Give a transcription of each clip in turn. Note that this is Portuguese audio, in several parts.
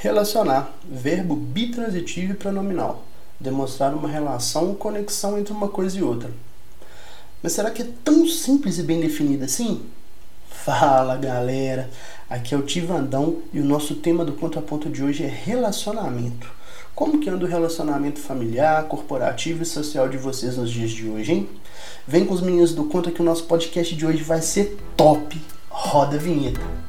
Relacionar, verbo bitransitivo e pronominal. Demonstrar uma relação ou conexão entre uma coisa e outra. Mas será que é tão simples e bem definido assim? Fala galera, aqui é o Tivandão e o nosso tema do ponto a ponto de hoje é relacionamento. Como que anda o relacionamento familiar, corporativo e social de vocês nos dias de hoje, hein? Vem com os meninos do Conta que o nosso podcast de hoje vai ser top. Roda a vinheta.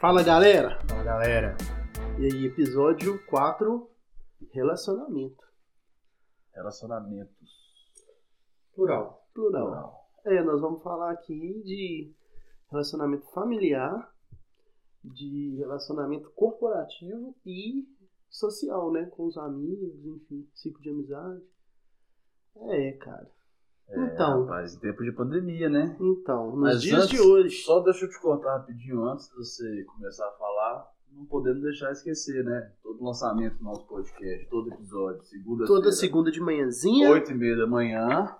Fala galera! Fala galera! E aí, episódio 4: Relacionamento. Relacionamentos. Plural. Plural. Plural. É, nós vamos falar aqui de relacionamento familiar, de relacionamento corporativo e social, né? Com os amigos, enfim, ciclo de amizade. É, cara. É, então, rapaz, em tempo de pandemia, né? Então, nos Mas dias antes, de hoje. Só deixa eu te cortar rapidinho antes de você começar a falar. Não podemos deixar esquecer, né? Todo lançamento do nosso podcast, todo episódio, segunda Toda segunda de manhãzinha. Oito e meia da manhã.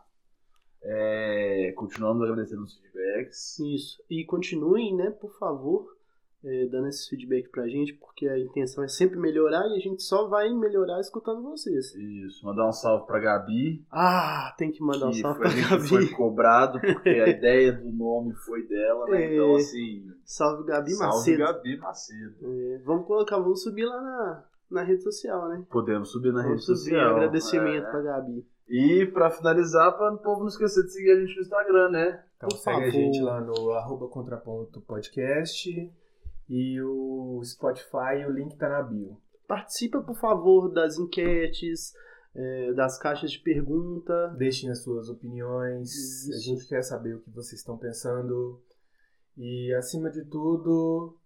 É, continuamos agradecendo os feedbacks. Isso. E continuem, né, por favor, é, dando esse feedback pra gente, porque a intenção é sempre melhorar e a gente só vai melhorar escutando vocês. Isso, mandar um salve pra Gabi. Ah, tem que mandar que um salve foi, pra Gabi. foi cobrado, porque a ideia do nome foi dela, né? É, então, assim. Salve Gabi salve Macedo. Salve Gabi Macedo. É, vamos colocar, vamos subir lá na, na rede social, né? Podemos subir na vamos rede subir social. agradecimento é. pra Gabi. E pra finalizar, para o povo não esquecer de seguir a gente no Instagram, né? Então Por segue favor. a gente lá no arroba contraponto podcast e o Spotify, o link tá na bio. Participa, por favor, das enquetes, é, das caixas de pergunta. Deixem as suas opiniões. Isso. A gente quer saber o que vocês estão pensando. E, acima de tudo,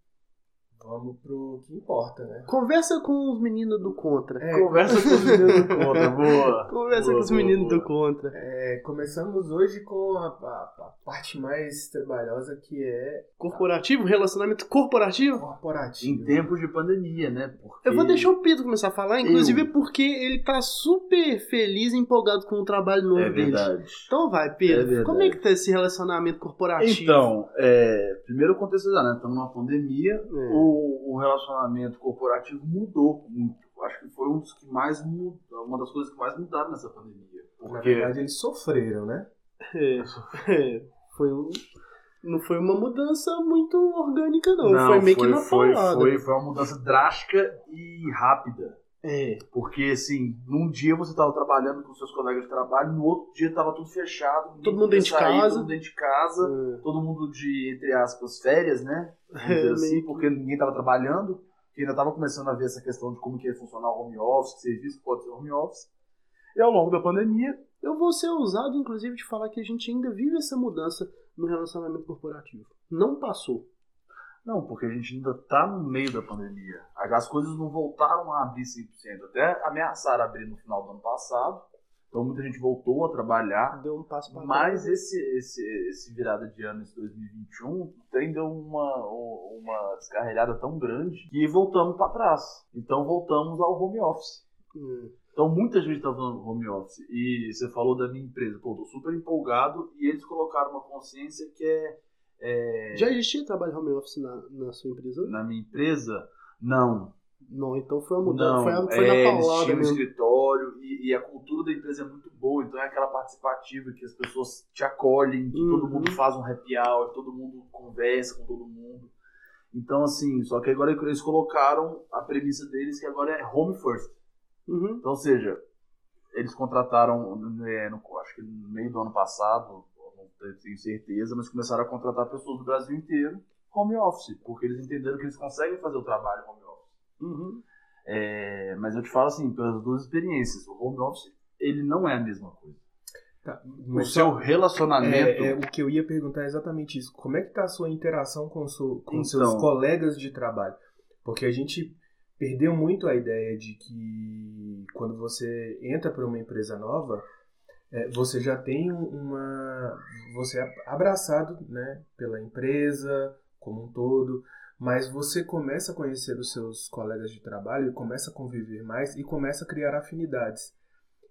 Vamos pro que importa, né? Conversa com os meninos do Contra. É, conversa com os meninos do Contra, boa. Conversa boa, com os meninos boa. do Contra. É, começamos hoje com a, a, a, parte mais trabalhosa que é. Corporativo? Relacionamento corporativo? Corporativo. Em tempos de pandemia, né? Porque... Eu vou deixar o Pedro começar a falar, inclusive Eu... porque ele tá super feliz e empolgado com o trabalho novo é dele. Verdade. Então vai, Pedro. É como é que tá esse relacionamento corporativo? Então, é, primeiro contextualizar, né? Estamos numa pandemia. É. O o, relacionamento corporativo mudou muito. Acho que foi um dos que mais mudou, uma das coisas que mais mudaram nessa pandemia. Porque... Na verdade, eles sofreram, né? É, é, foi um, não foi uma mudança muito orgânica, não. não foi meio foi, que na foi, foi, foi uma mudança drástica e rápida. É. Porque, assim, num dia você estava trabalhando com seus colegas de trabalho, no outro dia estava tudo fechado. Todo mundo dentro de casa. Todo mundo dentro de casa. É. Todo mundo de, entre aspas, férias, né? É, assim, porque ninguém estava trabalhando. Porque ainda estava começando a ver essa questão de como que ia funcionar o home office, que serviço pode ser home office. E ao longo da pandemia... Eu vou ser ousado, inclusive, de falar que a gente ainda vive essa mudança no relacionamento corporativo. Não passou. Não, porque a gente ainda está no meio da pandemia. As coisas não voltaram a abrir 100%. Até ameaçaram abrir no final do ano passado. Então muita gente voltou a trabalhar. Deu um passo para Mas esse, esse, esse virada de ano, esse 2021, tem deu uma, uma descarregada tão grande que voltamos para trás. Então voltamos ao home office. Hum. Então muita gente está falando home office. E você falou da minha empresa. Pô, tô super empolgado. E eles colocaram uma consciência que é é... Já existia trabalho home office na, na sua empresa? Na minha empresa, não. Não, então foi uma mudança, foi, a, foi é, na paulada mesmo. um escritório e, e, a cultura da empresa é muito boa, então é aquela participativa que as pessoas te acolhem, que uhum. todo mundo faz um happy hour, todo mundo conversa com todo mundo. Então, assim, só que agora eles colocaram a premissa deles que agora é home first. Uhum. Então, ou seja, eles contrataram, é, no, acho que no meio do ano passado, tenho certeza, mas começaram a contratar pessoas do Brasil inteiro home office, porque eles entenderam que eles conseguem fazer o trabalho home office. Uhum. É, mas eu te falo assim, pelas duas experiências, o home office ele não é a mesma coisa. Tá, o seu relacionamento. É, é, o que eu ia perguntar é exatamente isso. Como é que está a sua interação com, com então, seus colegas de trabalho? Porque a gente perdeu muito a ideia de que quando você entra para uma empresa nova, é, você já tem uma. Você é abraçado né, pela empresa como um todo. mas você começa a conhecer os seus colegas de trabalho e começa a conviver mais e começa a criar afinidades.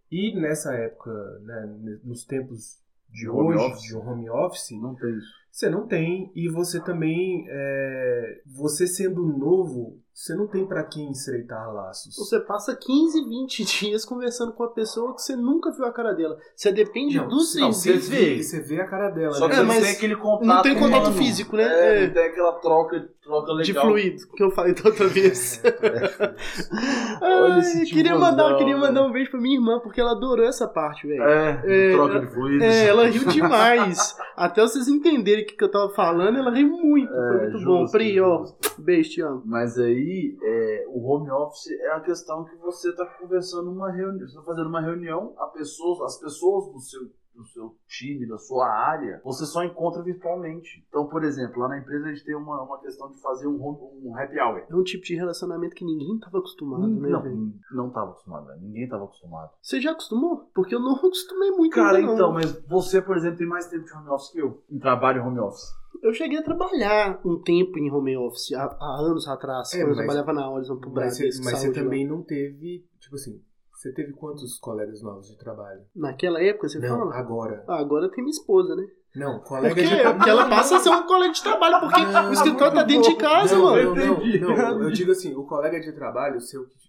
E nessa época, né, nos tempos de home hoje, office. de home office, não tem isso. Você não tem, e você também, é, você sendo novo, você não tem para quem estreitar laços. Você passa 15, 20 dias conversando com a pessoa que você nunca viu a cara dela. Você depende não, do serviço. Você vê. Você vê a cara dela. Só né? que é, mas tem aquele contato Não tem contato humano. físico, né? É, é. Não tem aquela troca, troca legal. De fluido, que eu falei da outra vez. É, Ai, queria, mandar, queria mandar um beijo pra minha irmã, porque ela adorou essa parte, velho. É, troca de fluidos. É, ela riu demais. Até vocês entenderem o que, que eu tava falando, ela riu muito. É, foi muito justo, bom. Pri, ó, beijo, te amo. Mas aí, é, o home office é a questão que você tá conversando numa reunião, você tá fazendo uma reunião, a pessoa, as pessoas do seu do seu time, da sua área, você só encontra virtualmente. Então, por exemplo, lá na empresa a gente tem uma, uma questão de fazer um, um happy hour. É um tipo de relacionamento que ninguém estava acostumado, né? Não, véio? não estava acostumado, né? ninguém estava acostumado. Você já acostumou? Porque eu não acostumei muito. Cara, ainda, então, mas você, por exemplo, tem mais tempo de home office que eu, em trabalho home office. Eu cheguei a trabalhar um tempo em home office, há, há anos atrás, é, quando mas, eu trabalhava na Horizon pro Brasil. Mas, mas você também não teve, tipo assim, você teve quantos colegas novos de trabalho? Naquela época, você não, fala? agora. Ah, agora tem minha esposa, né? Não, colega porque, de trabalho. Porque ela passa a ser um colega de trabalho, porque não, o escritório tá dentro bom. de casa, não, mano. Não, não, não, eu digo assim, o colega de trabalho, seu, tipo,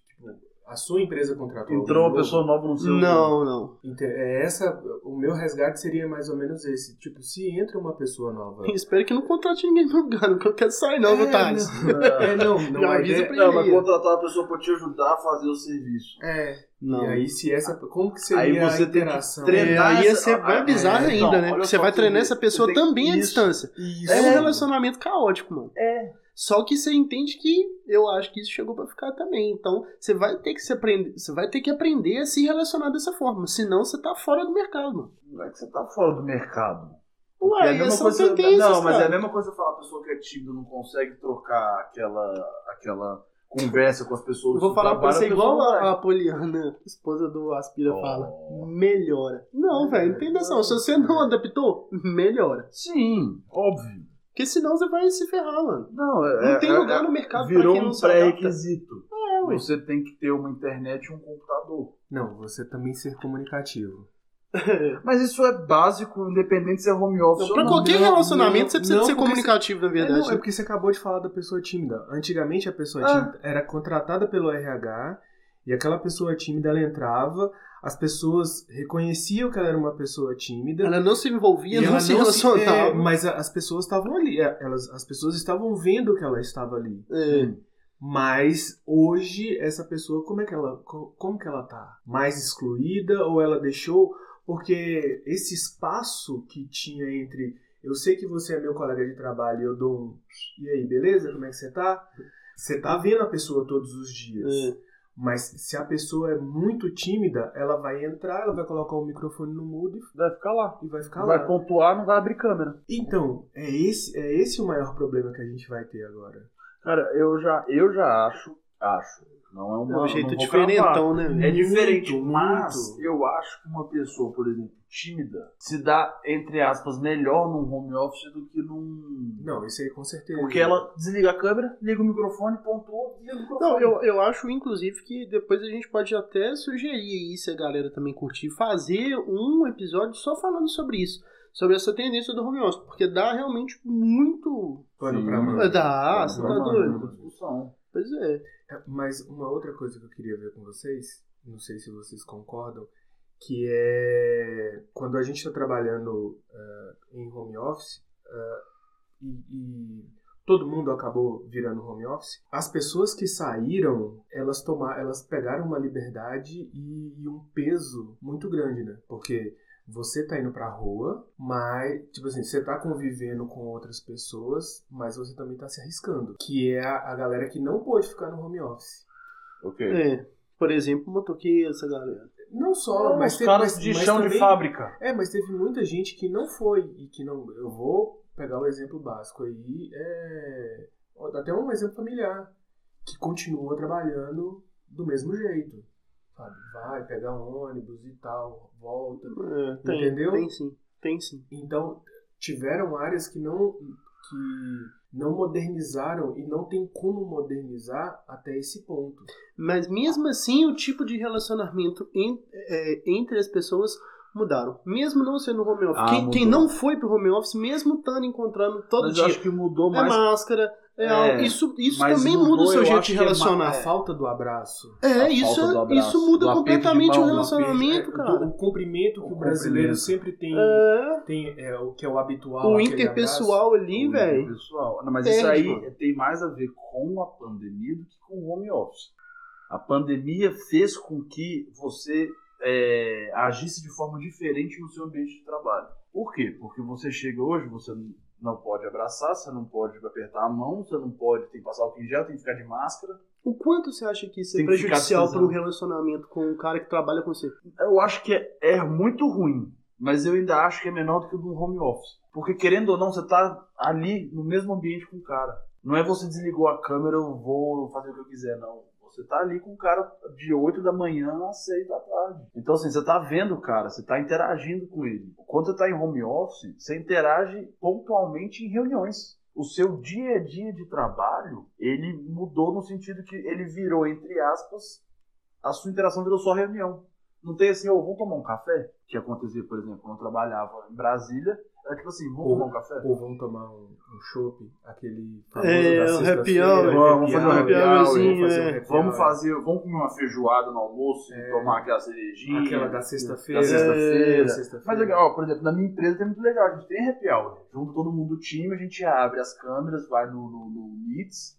a sua empresa contratou. Entrou uma pessoa nova no seu. Não, não. É essa, o meu resgate seria mais ou menos esse. Tipo, se entra uma pessoa nova. espero que não contrate ninguém no lugar, não que eu quero sair, não, é, Thales? Não, é, não, não. Já avisa ideia, pra ele. Não, mas contratar uma pessoa pra te ajudar a fazer o serviço. É. Não. E aí, se essa. Como que seria aí você a interação? Tem que treinar é, aí ia ser mais bizarro é, ainda, então, né? Porque você vai treinar essa pessoa também à distância. Isso. É um relacionamento caótico, mano. É. Só que você entende que eu acho que isso chegou para ficar também. Então, você vai ter que se aprender, você vai ter que aprender a se relacionar dessa forma, senão você tá fora do mercado, mano. Não é que você tá fora do mercado. Ué, é a mesma coisa, não, mas é a mesma coisa falar a pessoa que é tímida não consegue trocar aquela aquela conversa com as pessoas. Eu vou falar pra você igual a, a Poliana, esposa do Aspira, oh. fala. Melhora. Não, velho, não tem noção. Se você não adaptou, melhora. Sim, óbvio. Porque senão você vai se ferrar, mano. Não, é, não tem é, lugar no mercado virou pra quem não um pré-requisito. É, ué. Você tem que ter uma internet e um computador. Não, você também ser comunicativo. Mas isso é básico, independente se é home office não, ou não. Pra qualquer relacionamento você precisa não, ser comunicativo, você... na verdade. É, não, é porque você acabou de falar da pessoa tímida. Antigamente a pessoa ah. tímida era contratada pelo RH e aquela pessoa tímida ela entrava, as pessoas reconheciam que ela era uma pessoa tímida. Ela não se envolvia, não se relacionava. Se, é, mas as pessoas estavam ali, é, elas, as pessoas estavam vendo que ela estava ali. É. Mas hoje essa pessoa como é que ela como que ela tá? Mais excluída ou ela deixou porque esse espaço que tinha entre eu sei que você é meu colega de trabalho e eu dou um e aí, beleza? Como é que você tá? Você tá vendo a pessoa todos os dias. É. Mas se a pessoa é muito tímida, ela vai entrar, ela vai colocar o microfone no mudo e vai ficar lá. E vai ficar vai lá. Vai pontuar, não vai abrir câmera. Então, é esse, é esse o maior problema que a gente vai ter agora. Cara, eu já, eu já acho, acho, não é, uma, é um jeito diferentão, né? É diferente, muito, mas muito. eu acho que uma pessoa, por exemplo, tímida, se dá, entre aspas, melhor num home office do que num. Não, isso aí com certeza. Porque ela desliga a câmera, liga o microfone, pontua, desliga o microfone. Não, eu, eu acho, inclusive, que depois a gente pode até sugerir aí, se a galera também curtir, fazer um episódio só falando sobre isso sobre essa tendência do home office, porque dá realmente muito. Pano pra mão. Dá, você tá doido. Pois é. É. Mas uma outra coisa que eu queria ver com vocês, não sei se vocês concordam, que é quando a gente está trabalhando uh, em home office uh, e, e, todo mundo acabou virando home office, as pessoas que saíram, elas tomaram, elas pegaram uma liberdade e, e um peso muito grande, né? Porque você tá indo pra rua, mas, tipo assim, você tá convivendo com outras pessoas, mas você também tá se arriscando. Que é a, a galera que não pôde ficar no home office. Ok. É. Por exemplo, motoqueiro, essa galera. Não só, mas os teve, caras mas, de mas chão também, de fábrica. É, mas teve muita gente que não foi e que não. Eu vou pegar o exemplo básico aí, é até um exemplo familiar que continua trabalhando do mesmo jeito sabe? Vai, pega ônibus e tal, volta. É, tem, entendeu? Tem sim, tem sim. Então, tiveram áreas que não. que não modernizaram e não tem como modernizar até esse ponto. Mas mesmo assim, o tipo de relacionamento em, é, entre as pessoas mudaram. Mesmo não sendo home office. Ah, quem, quem, não foi pro home office, mesmo estando encontrando todo Mas dia. Eu acho que mudou mais. É máscara, é, é, isso isso também mudou, muda o seu jeito de relacionar. É a falta do abraço. É, isso, abraço, isso muda completamente mão, o relacionamento, cara. Do, o cumprimento que o, o brasileiro sempre tem, é. tem é, o que é o habitual. O interpessoal ali, velho. Interpessoal. mas isso aí mano. tem mais a ver com a pandemia do que com o home office. A pandemia fez com que você é, agisse de forma diferente no seu ambiente de trabalho. Por quê? Porque você chega hoje, você não pode abraçar, você não pode apertar a mão, você não pode, tem que passar o gel, tem que ficar de máscara. O quanto você acha que isso é prejudicial para um relacionamento com um cara que trabalha com você? Eu acho que é, é, muito ruim, mas eu ainda acho que é menor do que o do home office. Porque querendo ou não, você tá ali no mesmo ambiente com o cara. Não é você desligou a câmera, eu vou fazer o que eu quiser, não. Você tá ali com o cara de 8 da manhã às 6 da tarde. Então, assim, você tá vendo o cara, você tá interagindo com ele. Quando você tá em home office, você interage pontualmente em reuniões. O seu dia a dia de trabalho, ele mudou no sentido que ele virou, entre aspas, a sua interação virou só reunião. Não tem assim, ô, oh, vamos tomar um café? Que acontecia, por exemplo, quando eu trabalhava em Brasília, é tipo assim, vamos ou, tomar um café? Ou vamos tomar um, um chopp, aquele famoso é, da happy hour. Vamos fazer um happy hour. Vamos fazer, vamos comer uma feijoada no almoço é, e tomar aquela cerejinha. Aquela da sexta-feira. Da sexta-feira. É, sexta Mas legal, por exemplo, na minha empresa tem muito legal, a gente tem happy hour. Junto todo mundo do time, a gente abre as câmeras, vai no, no, no Meets,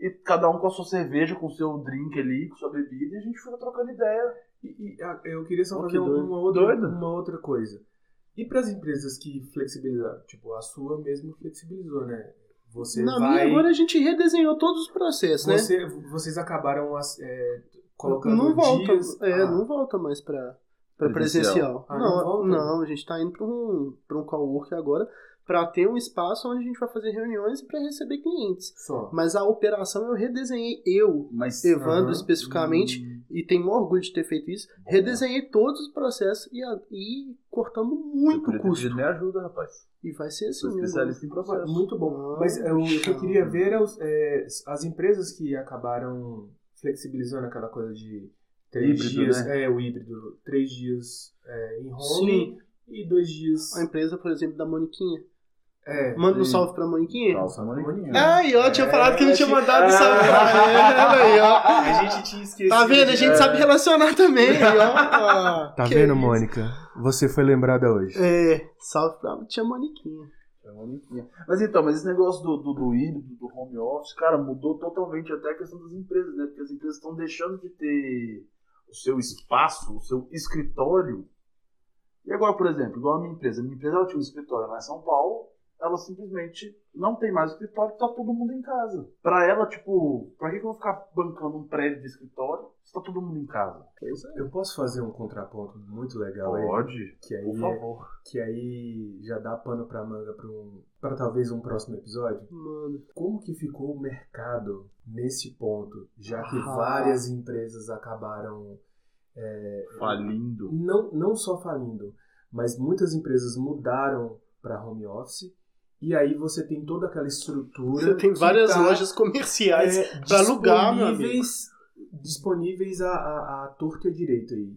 e cada um com a sua cerveja, com o seu drink ali, com sua bebida, e a gente fica trocando ideia. E, e eu queria só oh, fazer uma outra, uma outra coisa. E para as empresas que flexibilizaram? Tipo, a sua mesmo flexibilizou, né? Você Na vai... minha, agora a gente redesenhou todos os processos, você, né? Vocês acabaram é, colocando não volta, dias... É, ah. não volta mais para para presencial. presencial. Ah, não, não, não, a gente está indo para um, para um cowork agora para ter um espaço onde a gente vai fazer reuniões e para receber clientes. Só. Mas a operação eu redesenhei, eu, Mas, Evandro uh -huh. especificamente, hum. E tenho orgulho de ter feito isso, redesenhei todos os processos e, e cortamos muito eu custo. Me ajuda, rapaz. E vai ser assim. Especialista em processo. Muito bom. Mas é, o que eu queria ver é, os, é, as empresas que acabaram flexibilizando aquela coisa de três híbrido, dias, né? é o híbrido, três dias é, em home Sim. e dois dias. A empresa, por exemplo, da Moniquinha é, Manda um salve pra Moniquinha. Salve pra Moniquinha. Ai, ó, tinha é, falado que não tinha mandado salve pra ela aí, ó. A gente tinha esquecido. Tá vendo? A gente é. sabe relacionar também, ó. Tá que vendo, Mônica? Você foi lembrada hoje. É, salve pra tia Moniquinha. Mas então, mas esse negócio do, do, do híbrido, do home office, cara, mudou totalmente até a questão das empresas, né? Porque as empresas estão deixando de ter o seu espaço, o seu escritório. E agora, por exemplo, igual a minha empresa. A minha empresa ela tinha um escritório lá em São Paulo, ela simplesmente não tem mais escritório, tá todo mundo em casa. Pra ela, tipo, pra que, que eu vou ficar bancando um prédio de escritório se tá todo mundo em casa? É. Eu posso fazer um contraponto muito legal Pode, aí? Que aí, por favor. Que aí já dá pano pra manga pra, um, pra talvez um próximo episódio. Mano. Como que ficou o mercado nesse ponto, já que ah. várias empresas acabaram... É, falindo. Não, não só falindo, mas muitas empresas mudaram para home office e aí você tem toda aquela estrutura. Você tem várias tá, lojas comerciais é, para alugar, disponíveis, disponíveis a, a, a torta e a direito aí.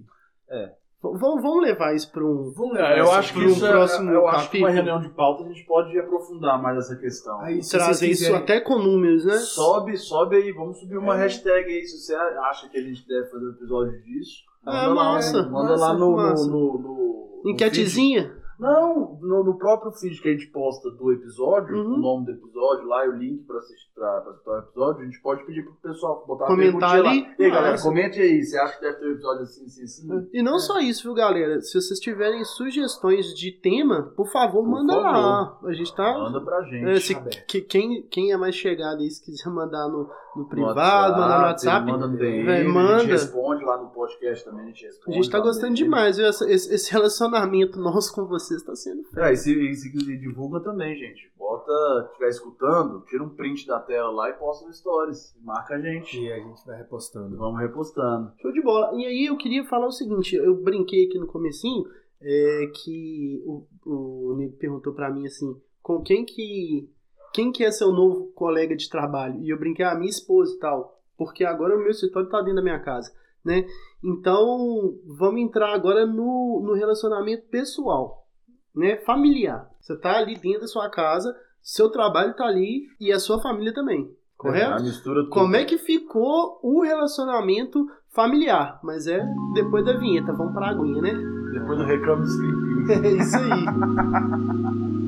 É. Vamos, vamos levar isso para um. Vamos levar eu acho que um isso é- próximo é, eu capítulo. acho que uma reunião de pauta a gente pode aprofundar mais essa questão. Aí, Trazer isso até com números, né? Sobe, sobe aí, vamos subir uma é. hashtag aí se você acha que a gente deve fazer um episódio disso. Ah, manda é, lá, massa. Manda massa, lá no, no, no, no, Enquetezinha? Não, no, no, próprio feed que a gente posta do episódio, uhum. o nome do episódio lá e o link pra assistir pra, pra assistir o episódio, a gente pode pedir pro pessoal botar Comentar ali. Lá. E aí, galera, comente aí, você acha que deve ter um episódio assim, assim, assim? E não é. só isso, viu, galera? Se vocês tiverem sugestões de tema, por favor, por manda favor. lá. A gente tá. Manda pra gente. É, se, que, quem, quem é mais chegado aí, se quiser mandar no, no privado, mandar no WhatsApp. Manda no DM, manda. a gente responde lá no podcast também, a gente responde. A gente tá gostando demais, viu? Esse, esse relacionamento nosso com vocês tá sendo. É, e se, se divulga também, gente. Bota, estiver escutando, tira um print da tela lá e posta no Stories. Marca a gente. E a gente vai repostando. Vamos repostando. Show de bola. E aí eu queria falar o seguinte, eu brinquei aqui no comecinho, é, que o, o Nico perguntou para mim assim, com quem que quem que é seu novo colega de trabalho? E eu brinquei, a ah, minha esposa e tal, porque agora o meu escritório tá dentro da minha casa, né? Então, vamos entrar agora no, no relacionamento pessoal, né? Familiar. Você tá ali dentro da sua casa, seu trabalho tá ali e a sua família também, correto? É, mistura tudo. Como é que ficou o relacionamento familiar? Mas é depois da vinheta, vamos pra aguinha, né? Depois do reclamo dos É isso aí.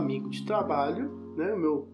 amigo de trabalho, né, o meu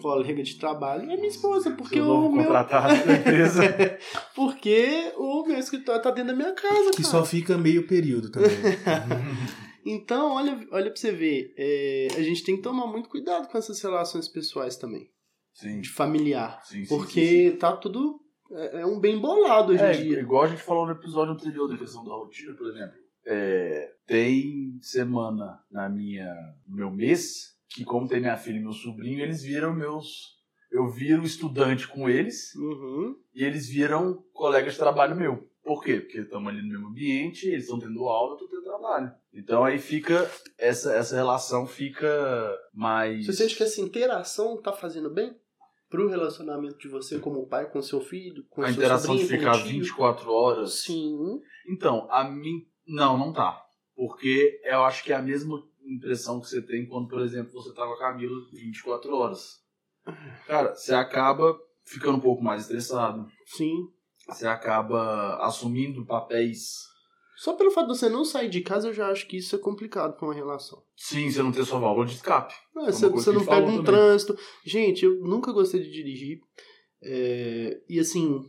colega de trabalho é minha esposa, porque Seu o meu porque o meu escritório tá dentro da minha casa, Que só fica meio período também. então, olha, olha pra você ver, é, a gente tem que tomar muito cuidado com essas relações pessoais também. Sim. De familiar. Sim, porque sim, sim, tá tudo é, é, um bem bolado hoje é, em dia. Igual a gente falou no episódio anterior da questão da rotina, por exemplo. É, tem semana na minha, no meu mês que, como tem minha filha e meu sobrinho, eles viram meus. Eu viro estudante com eles uhum. e eles viram colega de trabalho meu. Por quê? Porque estamos ali no mesmo ambiente, eles estão tendo aula, eu estou tendo trabalho. Então aí fica, essa, essa relação fica mais. Você sente que essa interação está fazendo bem? Pro relacionamento de você como pai com seu filho, com a seu interação de ficar 24 horas. Sim. Então, a mim. Não, não tá. Porque eu acho que é a mesma impressão que você tem quando, por exemplo, você tá com a Camila 24 horas. Cara, você acaba ficando um pouco mais estressado. Sim. Você acaba assumindo papéis. Só pelo fato de você não sair de casa, eu já acho que isso é complicado para uma relação. Sim, você não ter sua válvula de escape. É, você, você não pega um também. trânsito. Gente, eu nunca gostei de dirigir. É, e assim,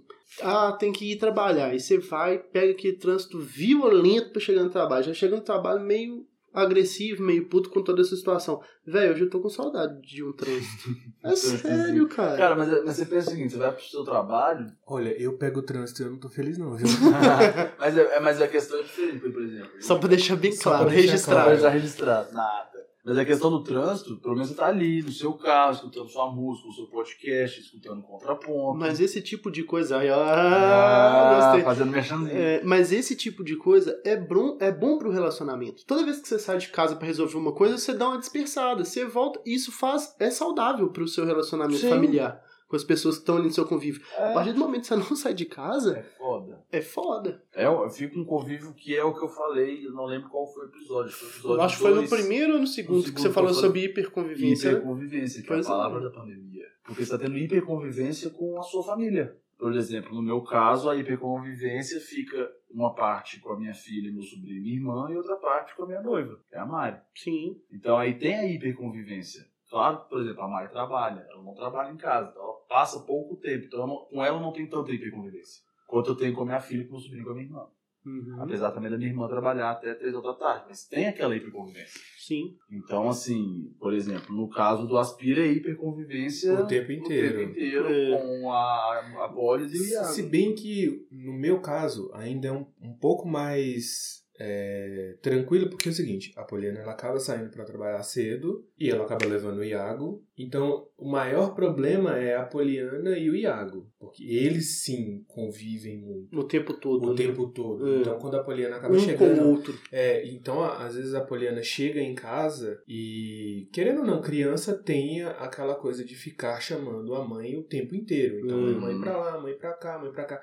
ah, tem que ir trabalhar. E você vai, pega aquele trânsito violento para chegar no trabalho. Já chega no trabalho meio agressivo, meio puto com toda essa situação. Velho, hoje eu tô com saudade de um trânsito. É sério, cara. Cara, mas, mas você pensa o seguinte, você vai pro seu trabalho... Olha, eu pego o trânsito e eu não tô feliz não, viu? mas, é, mas a questão é diferente, por exemplo. Só pra deixar bem claro, registrado. Claro, já registrado, nada. Mas a questão do trânsito, pelo menos você tá ali, no seu carro, escutando sua música, o seu podcast, escutando contraponto. Mas esse tipo de coisa. Ah, ah gostei. Fazendo mexendo. É, mas esse tipo de coisa é bom, é bom pro relacionamento. Toda vez que você sai de casa para resolver uma coisa, você dá uma dispersada, você volta. Isso faz. é saudável pro seu relacionamento Sim. familiar com as pessoas que estão ali no seu convívio. É. A partir do momento que você não sai de casa. É foda. É foda. É, eu fico um convívio que é o que eu falei, eu não lembro qual foi o episódio. Foi o episódio eu acho que foi no primeiro ou no segundo, no segundo que você falou sobre hiperconvivência. Hiperconvivência, que pois é a palavra é. da pandemia. Porque você está tendo hiperconvivência com a sua família. Por exemplo, no meu caso, a hiperconvivência fica uma parte com a minha filha, meu sobrinho e minha irmã, e outra parte com a minha noiva, que é a Mari. Sim. Então aí tem a hiperconvivência. Claro, por exemplo, a Mari trabalha, ela não trabalha em casa, então ela passa pouco tempo, então não, com ela eu não tenho tanta hiperconvivência quanto eu tenho com a minha filha, com meu sobrinho, com a minha irmã. Uhum. Apesar também da minha irmã trabalhar até três horas da tarde, mas tem aquela hiperconvivência. Sim. Então, assim, por exemplo, no caso do Aspira, é hiperconvivência o tempo inteiro, o tempo inteiro é. com a, a Bolis e o Iago. Se bem que, no meu caso, ainda é um, um pouco mais é, tranquilo, porque é o seguinte, a Poliana ela acaba saindo para trabalhar cedo e ela acaba levando o Iago. Então, o maior problema é a Poliana e o Iago, porque eles sim convivem muito. O tempo todo. O né? tempo todo. É. Então, quando a Poliana acaba um chegando. Com o outro. É, então, às vezes a Poliana chega em casa e, querendo ou não, criança tem aquela coisa de ficar chamando a mãe o tempo inteiro. Então, hum. mãe pra lá, mãe pra cá, mãe pra cá.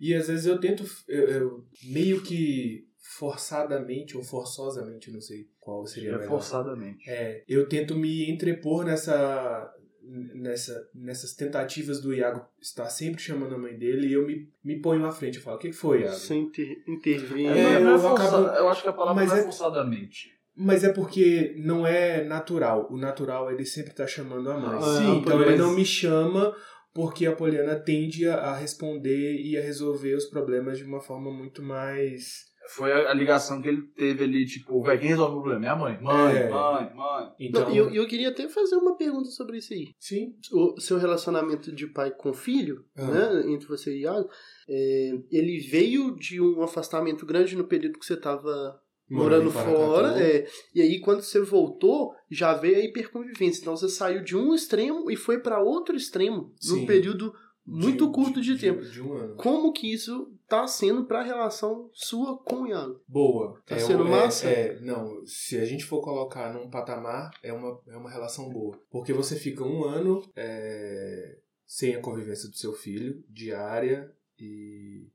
E às vezes eu tento, eu, eu meio que forçadamente ou forçosamente, não sei qual seria é forçadamente. É, eu tento me entrepor nessa nessa nessas tentativas do Iago estar sempre chamando a mãe dele e eu me, me ponho à frente e falo, o que foi, Iago? Sem inter, intervir. É, é, eu, eu, acabo, eu acho que a palavra não é, é forçadamente. Mas é porque não é natural. O natural é ele sempre estar tá chamando a mãe. Ah, Sim, então ele não me chama porque a Poliana tende a responder e a resolver os problemas de uma forma muito mais foi a, ligação que ele teve ali, tipo, velho, quem resolve o problema? Minha mãe. Mãe, é. mãe, mãe. Então... E eu, eu queria até fazer uma pergunta sobre isso aí. Sim. O seu relacionamento de pai com filho, ah. né, entre você e Iago, é, ele veio de um afastamento grande no período que você estava morando fora, é, e aí quando você voltou, já veio a hiperconvivência. Então você saiu de um extremo e foi para outro extremo, Sim. num período muito de, curto de, de tempo. De um ano. Como que isso tá sendo pra relação sua com o Iago? Boa. Tá é, sendo massa? É, é, não, se a gente for colocar num patamar, é uma, é uma relação boa. Porque você fica um ano é, sem a convivência do seu filho, diária, e,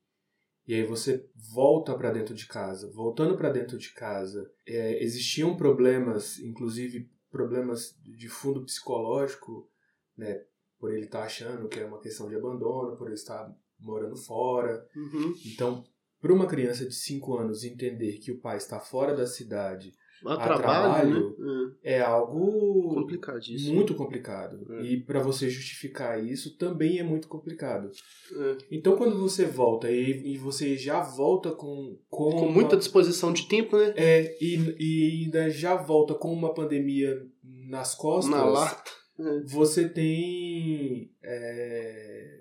e aí você volta para dentro de casa. Voltando para dentro de casa, é, existiam problemas, inclusive problemas de fundo psicológico, né? Por ele estar tá achando que é uma questão de abandono, por ele estar morando fora. Uhum. Então, para uma criança de 5 anos entender que o pai está fora da cidade a, a trabalho, né? é. algo complicadíssimo. muito complicado. É. E para você justificar isso também é muito complicado. É. Então quando você volta e, e você já volta com com, com muita uma, disposição de tempo, né? É, e, e ainda já volta com uma pandemia nas costas. Na lata. É. Você tem é,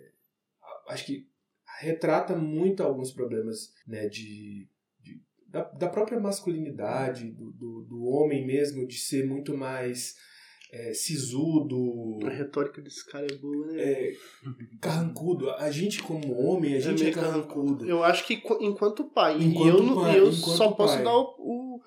acho que retrata muito alguns problemas né, de, de da, da, própria masculinidade, do, do, do, homem mesmo, de ser muito mais é, sisudo. A retórica desse cara é boa, né? É, carrancudo. A gente, como homem, a é gente é, é carrancudo. Eu acho que enquanto pai. Enquanto e eu, pai, eu só pai. posso dar o, o,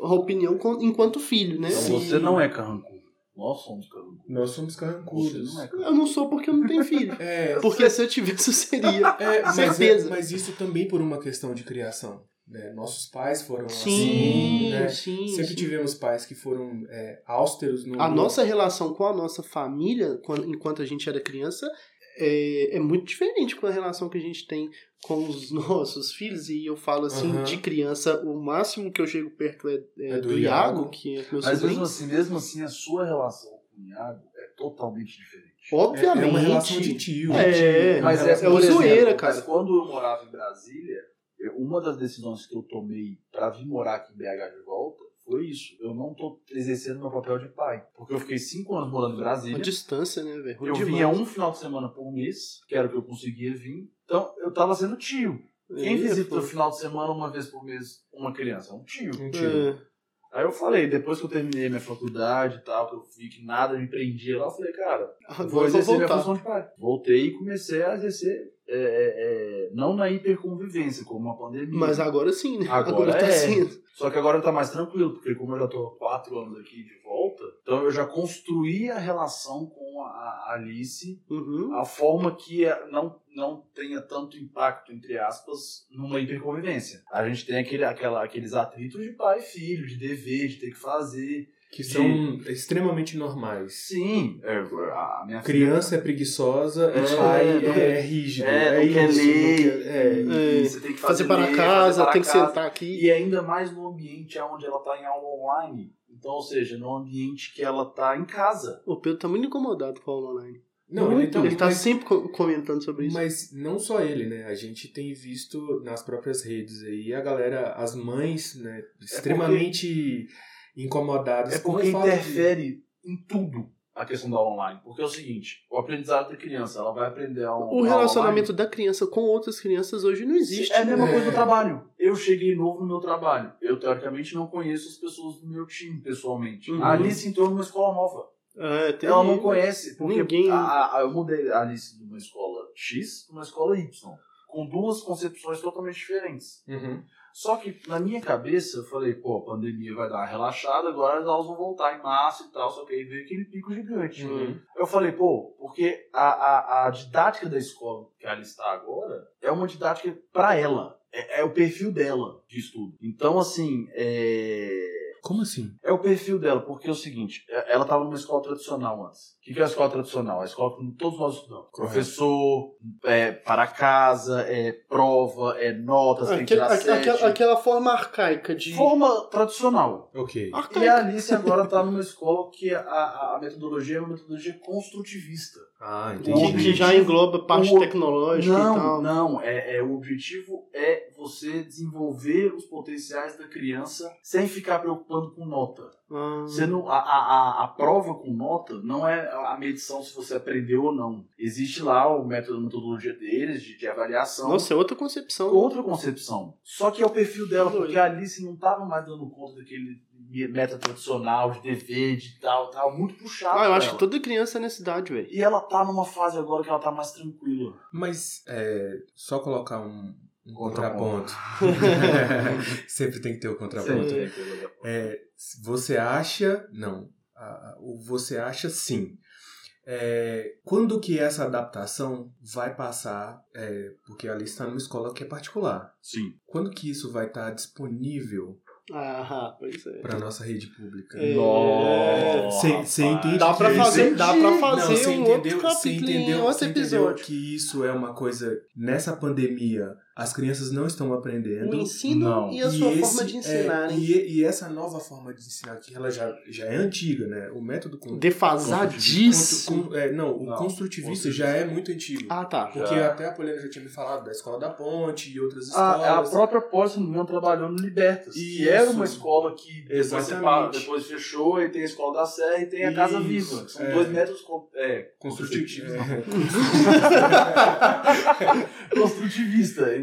a opinião enquanto filho, né? Então, você não é carrancudo. Nós somos carrancudos. Nós somos carrancudos. Não é eu não sou porque eu não tenho filho. é, porque se eu tivesse, eu seria. É, mas, é, Certeza. É, mas isso também por uma questão de criação. Né? Nossos pais foram sim, assim. Né? Sim, Sempre sim. tivemos pais que foram é, austeros no. A nossa relação com a nossa família, quando, enquanto a gente era criança, é, é muito diferente com a relação que a gente tem com os nossos filhos, e eu falo assim, uhum. de criança, o máximo que eu chego perto é, é, é do, do Iago, Iago, que é meu Mas mesmo assim, mesmo assim, a sua relação com o Iago é totalmente diferente. Obviamente. É, uma relação de tio. É, mas é, é o zoeira, cara. Mas quando eu morava em Brasília, uma das decisões que eu tomei para vir morar aqui em BH de volta foi isso. Eu não tô exercendo meu papel de pai. Porque eu fiquei cinco anos morando em Brasília. A distância, né, velho? Eu vinha um final de semana por mês, que era o que eu conseguia vir. Então, eu tava sendo tio. Quem visita no final de semana, uma vez por mês, uma criança? Um tio. Um tio. É. Aí eu falei, depois que eu terminei minha faculdade e tal, que eu vi que nada me prendia lá, eu falei, cara, Agora vou exercer minha função de pai. Voltei e comecei a exercer, é, é, é, não na hiperconvivência, como uma pandemia. Mas agora sim, né? Agora, agora tá é. sendo. Só que agora tá mais tranquilo, porque como eu já tô quatro anos aqui de volta, então eu já construí a relação com a Alice, uhum. a forma que não, não tenha tanto impacto, entre aspas, numa hiperconvivência. A gente tem aquele, aquela, aqueles atritos de pai e filho, de dever, de ter que fazer. Que são de... extremamente normais. Sim. É, a minha Criança filha... é preguiçosa é, e pai é, é rígido. É, é quer ler. É, é, você tem que fazer, fazer para ler, casa, fazer para tem casa. que sentar aqui. E ainda mais no ambiente onde ela está em aula online. Então, ou seja, no ambiente que ela está em casa. O Pedro está muito incomodado com a aula online. Não, muito, ele, tá, ele tá mas, sempre comentando sobre isso. Mas não só ele, né? A gente tem visto nas próprias redes aí a galera, as mães, né, extremamente incomodadas. É porque interfere de... em tudo a questão da aula online. Porque é o seguinte, o aprendizado da criança, ela vai aprender a O relacionamento da criança com outras crianças hoje não existe. É a mesma é. coisa do trabalho. Eu cheguei novo no meu trabalho. Eu, teoricamente, não conheço as pessoas do meu time, pessoalmente. Uhum. A Alice entrou numa escola nova. É, ela não conhece, porque Ninguém... a, a, eu mudei a Alice de uma escola X para uma escola Y. Com duas concepções totalmente diferentes. Uhum. Só que na minha cabeça eu falei, pô, a pandemia vai dar uma relaxada, agora as aulas vão voltar em março e tal, só que aí veio aquele pico gigante. Uhum. Eu falei, pô, porque a, a, a didática da escola que ela está agora é uma didática para ela. É, é, o perfil dela de estudo. Então, assim, é como assim? É o perfil dela, porque é o seguinte, é, ela estava numa escola tradicional antes. O que é a escola tradicional? A escola que todos nós estudamos. Professor, é, para casa, é prova, é notas, tem que tirar aquela, aquela forma arcaica de... Forma tradicional. Ok. Arcaica. E a Alice agora está numa escola que a, a, metodologia é uma metodologia construtivista. Ah, entendi. Que, que já engloba parte o, tecnológica não, e tal. Não, é, é, o objetivo é você desenvolver os potenciais da criança sem ficar preocupando com nota. Você não, a, a, a prova com nota não é a medição se você aprendeu ou não. Existe lá o método, a metodologia deles de, de avaliação. Nossa, é outra concepção. Outra concepção. Só que é o perfil dela, porque a Alice não estava mais dando conta daquele meta tradicional, de dever, de tal, tal, muito puxado. Ah, eu acho ela. que toda criança é nessa idade, velho. E ela tá numa fase agora que ela tá mais tranquila. Mas, é, só colocar um, Um contraponto. Sempre tem que ter o contraponto. É, você acha. Não. Você acha sim. É, quando que essa adaptação vai passar? É, porque ali está numa escola que é particular. Sim. Quando que isso vai estar disponível ah, pois é. Pra nossa rede pública. É. Nossa. Você entende? Dá pra fazer, dá pra fazer não, um entendeu, outro capítulo entendeu, outro episódio. que isso é uma coisa... Nessa pandemia, as crianças não estão aprendendo. O ensino não. e a sua e forma de ensinar. É, e, e, essa nova forma de ensinar, que ela já, já é antiga, né? O método... Defasadíssimo. é, não, o não, construtivista já é muito antigo. Ah, tá. Porque já. até a Poliana já tinha me falado da Escola da Ponte e outras escolas. A, a própria Pós, não trabalhou no Libertas. E era uma escola que Exatamente. depois fechou e tem a Escola da Serra e tem a Casa Viva. São é. dois métodos é, construtivos.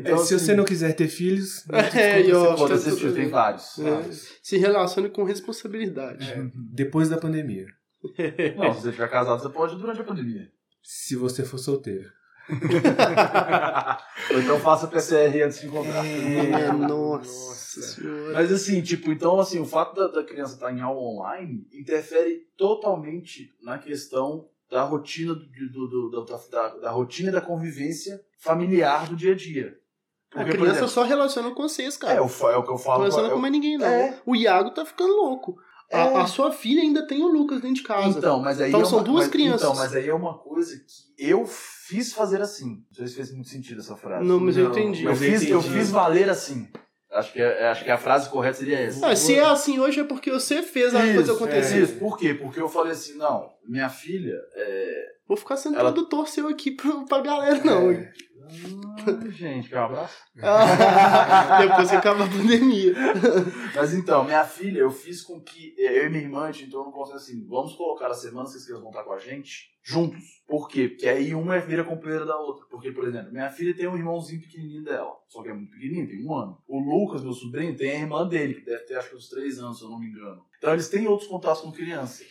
É. Então, é, se assim, você não quiser ter filhos, é, eu pode ter filhos, tem vários. É. Se relacione com responsabilidade. É. Depois da pandemia. Não, se você estiver casado, você pode durante a pandemia. Se você for solteiro. Ou então faça PCR antes de encontrar. É, nossa senhora. Mas assim, tipo, então assim, o fato da, da criança estar em aula online interfere totalmente na questão da rotina do, do, do da, da, rotina da convivência familiar do dia a dia. Porque, a criança exemplo, só relaciona com vocês, cara. É, o, é o que eu falo. Não relaciona com mais ninguém, não. É. O Iago tá ficando louco. É. A, a, sua filha ainda tem o Lucas dentro de casa. Então, mas aí então é uma, são duas mas, crianças. Então, mas aí é uma coisa que eu fiz fazer assim. Não sei se fez muito sentido essa frase. Não, mas não, eu entendi. Eu, eu fiz, entendi. eu fiz valer assim. Acho que, é, acho que a frase correta seria essa. Ah, se é assim hoje é porque você fez a isso, coisa acontecer. É, isso. Por quê? Porque eu falei assim, não, minha filha. É... Vou ficar sendo ela... produtor seu aqui pra, pra galera, não. É. Ah, gente, quer um abraço? Depois que acaba a pandemia. Mas então, minha filha, eu fiz com que eu e minha irmã, a gente entrou consenso assim: vamos colocar as semanas que eles vão estar com a gente juntos. Por quê? Porque aí uma vira companheira da outra. Porque, por exemplo, minha filha tem um irmãozinho pequenininho dela, só que é muito pequenininho, tem um ano. O Lucas, meu sobrinho, tem a irmã dele, que deve ter acho que uns três anos, se eu não me engano. Então eles têm outros contatos com criança.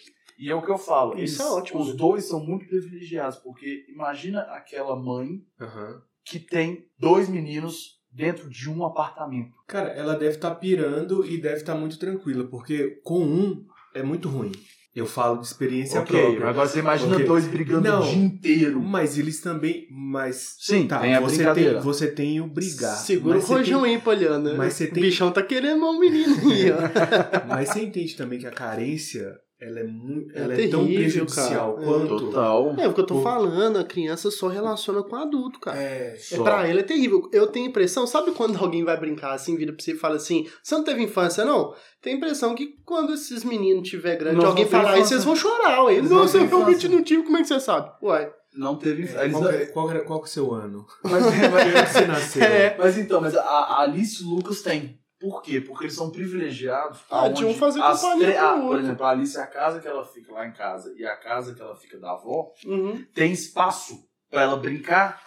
E é o que eu falo. Isso eles, é ótimo. Os dois são muito privilegiados, porque imagina aquela mãe uhum. que tem dois meninos dentro de um apartamento. Cara, ela deve estar tá pirando e deve estar tá muito tranquila, porque com um é muito ruim. Eu falo de experiência okay, própria. Agora você imagina porque... dois brigando não, o dia inteiro. Mas eles também. Mas. Sim, tá, tem a você. Tem, você tem o brigar. Segura o rojão Poliana. Mas você tem... O bichão tá querendo um menino aí, ó. mas você entende também que a carência ela é muito, é, ela terrível, é tão prejudicial cara. quanto. Total. É o que eu tô Por... falando, a criança só relaciona com o adulto, cara. É, é pra ele é terrível. Eu tenho impressão, sabe quando alguém vai brincar assim, vira pra você e fala assim: você não teve infância, não? Tem impressão que quando esses meninos tiver grande, não, alguém falar isso, vocês vão chorar. Ué. Nossa, eu realmente não tive, como é que você sabe? Uai. Não teve. É, qual, é, qual, é o seu ano? Mas, mas, você nasceu? É, mas então, mas a, a Alice Lucas tem. Por quê? Porque eles são privilegiados. Ah, de um fazer companhia ah, Por exemplo, a Alice, a casa que ela fica lá em casa e a casa que ela fica da avó, uhum. tem espaço para ela brincar.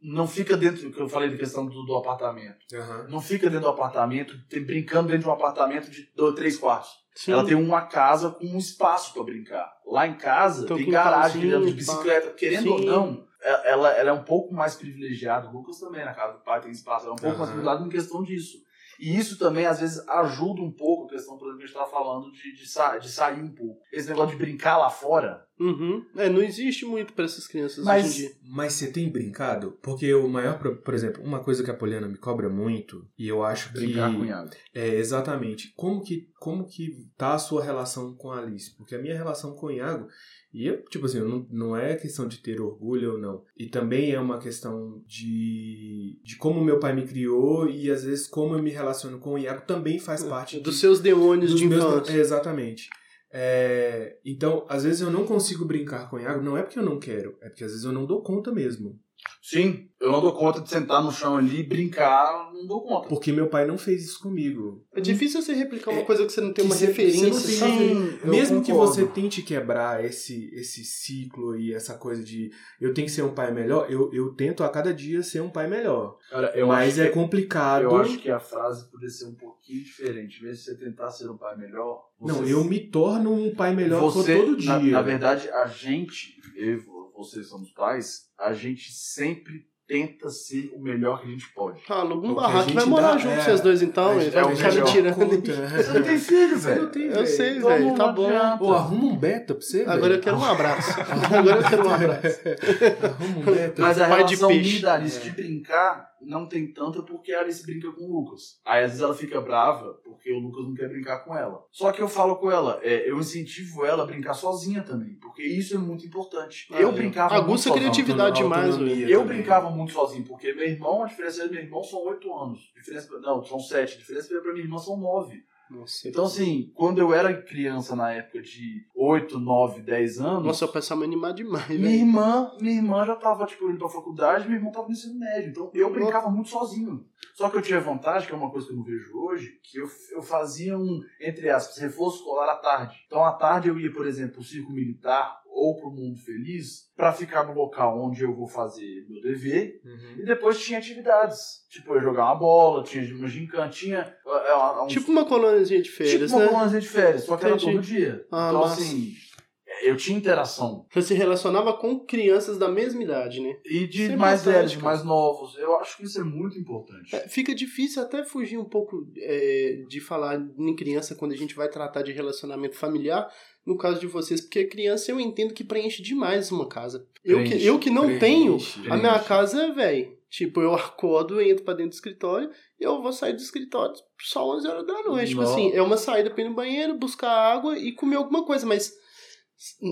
Não fica dentro, do que eu falei da questão do, do apartamento. Uhum. Não fica dentro do apartamento, tem, brincando dentro de um apartamento de dois, três quartos. Sim. Ela tem uma casa com um espaço para brincar. Lá em casa então, tem garagem de bicicleta. Querendo Sim. ou não, é, ela, ela é um pouco mais privilegiada. O Lucas também, na casa do pai, tem espaço. Ela é um pouco uhum. mais privilegiada em questão disso. E isso também, às vezes, ajuda um pouco a questão, por exemplo, que a gente estava falando de, de, sa de, sair um pouco. Esse negócio de brincar lá fora. Uhum. É, não existe muito para essas crianças mas, hoje em dia. Mas você tem brincado? Porque o maior, por exemplo, uma coisa que a Poliana me cobra muito, e eu acho Brincar que. Brincar com É, exatamente. Como que, como que tá a sua relação com a Alice? Porque a minha relação com o Iago e, tipo assim, não, não é questão de ter orgulho ou não. E também é uma questão de, de como meu pai me criou e, às vezes, como eu me relaciono com o Iago também faz parte... Dos de, seus demônios de meus, infância. Exatamente. É, então, às vezes eu não consigo brincar com o Iago, não é porque eu não quero, é porque às vezes eu não dou conta mesmo. Sim, eu não dou conta de sentar no chão ali e brincar, não dou conta. Porque meu pai não fez isso comigo. É difícil você replicar uma é, coisa que você não tem uma referência. Sim, Mesmo que você tente quebrar esse, esse ciclo e essa coisa de eu tenho que ser um pai melhor, eu, eu tento a cada dia ser um pai melhor. Cara, Mas é que, complicado. Eu acho que a frase poderia ser um pouquinho diferente. Em vez de você tentar ser um pai melhor. Não, eu me torno um pai melhor você, todo dia. Na, na verdade, a gente, eu vocês somos pais, a gente sempre tenta ser o melhor que a gente pode. Ah, aluga um barraco vai morar dá, junto é, vocês dois então, ele vai ficar me tirando. Você não tem filho, velho. Eu sei, velho, tá bom. Pô, arruma um beta pra você, Agora eu quero um abraço. Agora eu quero um abraço. arruma um beta. Mas a relação de, peixe. de, de brincar não tem tanta porque a Alice brinca com o Lucas. Aí às vezes ela fica brava porque o Lucas não quer brincar com ela. Só que eu falo com ela, é, eu incentivo ela a brincar sozinha também, porque isso é muito importante. Ah, eu brincava Aguça muito criatividade demais, Eu brincava muito sozinho, porque meu irmão, a diferença do meu irmão são oito anos. Diferença, não, são sete. A diferença pra minha irmã são nove. Nossa, então, assim, quando eu era criança na época de 8, 9, 10 anos. Nossa, eu pensava animar demais, Minha irmã, minha irmã já tava, tipo, indo pra faculdade, meu irmão tava no ensino médio. Então eu brincava muito sozinho. Só que eu tinha vantagem, que é uma coisa que eu não vejo hoje, que eu, eu fazia um, entre aspas, reforço escolar à tarde. Então à tarde eu ia, por exemplo, pro circo militar ou para o mundo feliz para ficar no local onde eu vou fazer meu dever uhum. e depois tinha atividades tipo eu jogar uma bola tinha uma gincana tinha é, um, tipo uma colônia de férias tipo né? uma colônia de férias só que era todo dia ah, então nossa. assim eu tinha interação. Você se relacionava com crianças da mesma idade, né? E de é mais velhos, de mais novos. Eu acho que isso é muito importante. É, fica difícil até fugir um pouco é, de falar em criança quando a gente vai tratar de relacionamento familiar, no caso de vocês, porque criança eu entendo que preenche demais uma casa. Preenche, eu, que, eu que não preenche, tenho, preenche. a minha casa é, velho. Tipo, eu acordo, entro pra dentro do escritório e eu vou sair do escritório só 11 horas da noite. Tipo assim, é uma saída pra ir no banheiro, buscar água e comer alguma coisa, mas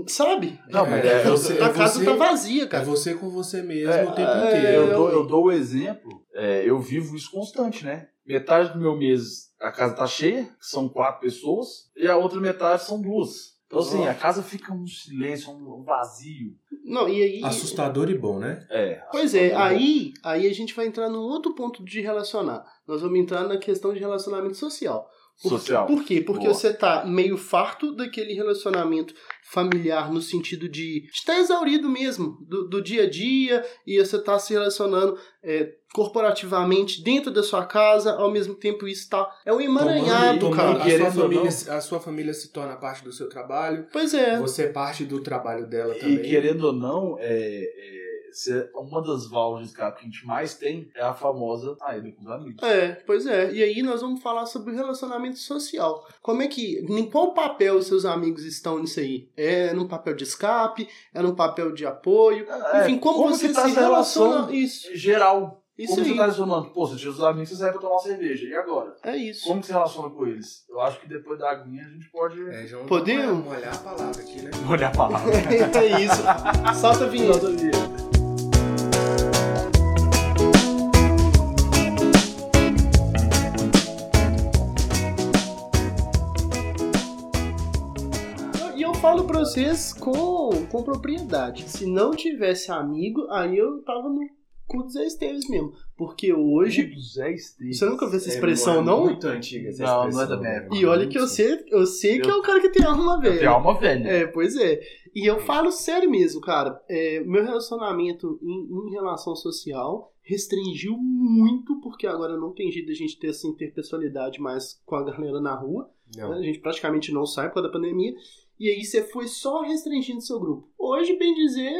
Sabe? Não, mas é, é você, a casa você, tá vazia, cara. É você com você mesmo é, o tempo é, inteiro. Eu dou, eu dou o exemplo, é, eu vivo isso constante, né? Metade do meu mês a casa tá cheia, são quatro pessoas, e a outra metade são duas. Então, assim, a casa fica um silêncio, um vazio. Não, e aí. Assustador e bom, né? É. Pois é, aí, aí a gente vai entrar num outro ponto de relacionar. Nós vamos entrar na questão de relacionamento social. Por, social. Por quê? Porque Boa. você tá meio farto daquele relacionamento familiar no sentido de estar tá exaurido mesmo do, do, dia a dia e você está se relacionando é, corporativamente dentro da sua casa, ao mesmo tempo isso está é um emaranhado, tomando, cara. A sua, família, a sua família se torna parte do seu trabalho. Pois é. Você é parte do trabalho dela também. E querendo ou não, é, é uma das válvulas de escape que a gente mais tem é a famosa saída com os amigos. É, pois é. E aí nós vamos falar sobre o relacionamento social. Como é que. Em qual papel os seus amigos estão nisso aí? É num papel de escape? É num papel de apoio? É, Enfim, como, como você tá se relaciona. Isso. Geral. Isso Como aí. você tá relacionando? Pô, você tinha os amigos, você sai pra tomar uma cerveja. E agora? É isso. Como você relaciona com eles? Eu acho que depois da aguinha a gente pode. É, já Podemos? Molhar a palavra aqui, né? Molhar a palavra. é isso. Solta a vinheta. Solta a vinheta. Falo pra vocês com, com propriedade. Se não tivesse amigo, aí eu tava no cu dos Zé Esteves mesmo. Porque hoje. Zé Esteves. Você nunca viu essa é expressão, é, não? Muito antiga essa não, expressão. Não, é da minha E olha que eu sei, eu sei eu, que é o cara que tem alma velha. Tem alma velha. É, pois é. E eu falo sério mesmo, cara. É, meu relacionamento em, em relação social restringiu muito, porque agora não tem jeito de a gente ter essa interpessoalidade mais com a galera na rua. Né? A gente praticamente não sai por causa da pandemia. E aí você foi só restringindo seu grupo. Hoje, bem dizer,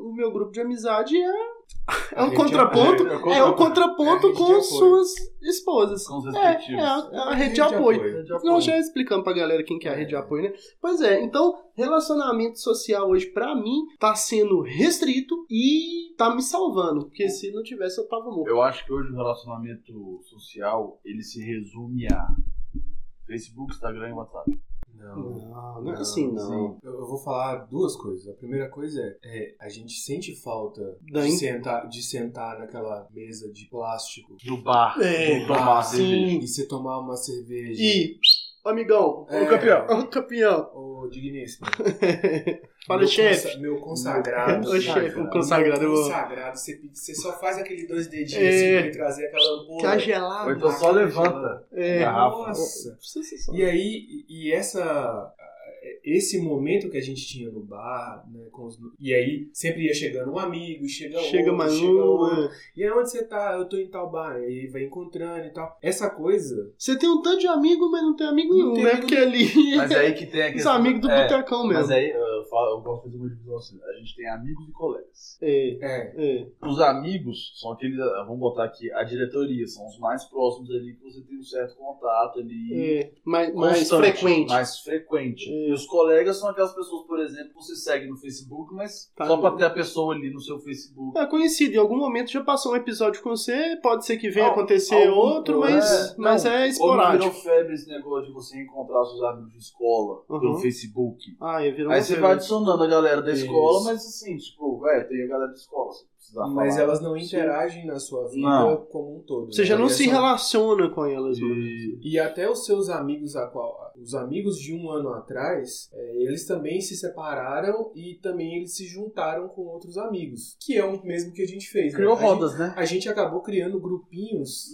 o meu grupo de amizade é, é um contraponto. É, é, é o contraponto é com suas esposas. Com os é, é, a, é a rede de apoio. Não, já explicando pra galera quem que é a rede de apoio, né? Pois é, então, relacionamento social hoje, pra mim, tá sendo restrito e tá me salvando. Porque se não tivesse, eu tava morto. Eu acho que hoje o relacionamento social, ele se resume a Facebook, Instagram e WhatsApp. Não, não, não é assim, não. Eu, eu, vou falar duas coisas. A primeira coisa é, é a gente sente falta de, sentar, de sentar naquela mesa de plástico. No bar. É, no bar, sim. E você tomar uma cerveja. E, amigão, é, o campeão. O campeão. O digníssimo. Fala, chefe. Meu consagrado. O chefe, o consagrado. Meu consagrado. Você, você só faz aqueles dois dedinhos é. assim pra trazer aquela porra. Tá gelado. Ou então só levanta. É. Nossa. E aí, e essa esse momento que a gente tinha no bar, né, os, e aí sempre ia chegando um amigo, chega, chega outro, mais chega um, outro. é. E aí onde você tá? Eu tô em tal bar. E aí vai encontrando e tal. Essa coisa. Você tem um tanto de amigo, mas não tem amigo Não nenhum, tem né? amigo Porque ali. Mas é aí que tem a Os amigos do é, botecão mesmo. Mas aí eu, falo, eu gosto de fazer uma divisão assim. A gente tem amigos e colegas. É, É. é. Os amigos são aqueles, ah, vamos botar aqui, a diretoria, são os mais próximos ali que você tem um certo contato ali. é. Mais, mais frequente. Mais frequente. É. E os colegas são aquelas pessoas, por exemplo, que você segue no Facebook, mas Tá só bom. pra ter a pessoa ali no seu Facebook. É conhecido, em algum momento já passou um episódio com você, pode ser que venha Al- acontecer outro, mas é, mas não, é Ou não esporádico. virou febre esse negócio de você encontrar seus amigos de escola Uhum. pelo Facebook. Ah, é, virou Aí você vai adicionando a galera da Isso. escola, mas assim, tipo, velho, tem a galera da escola, você precisa Mas falar. elas não Sim. interagem na sua vida Não. como um todo. Você já né? não E se relaciona com elas. E- E até os seus amigos, a qual, os amigos de um ano atrás, é, eles também se separaram e também eles se juntaram com outros amigos, que é o mesmo que a gente fez. né? Criou A gente- rodas, né? A gente acabou criando grupinhos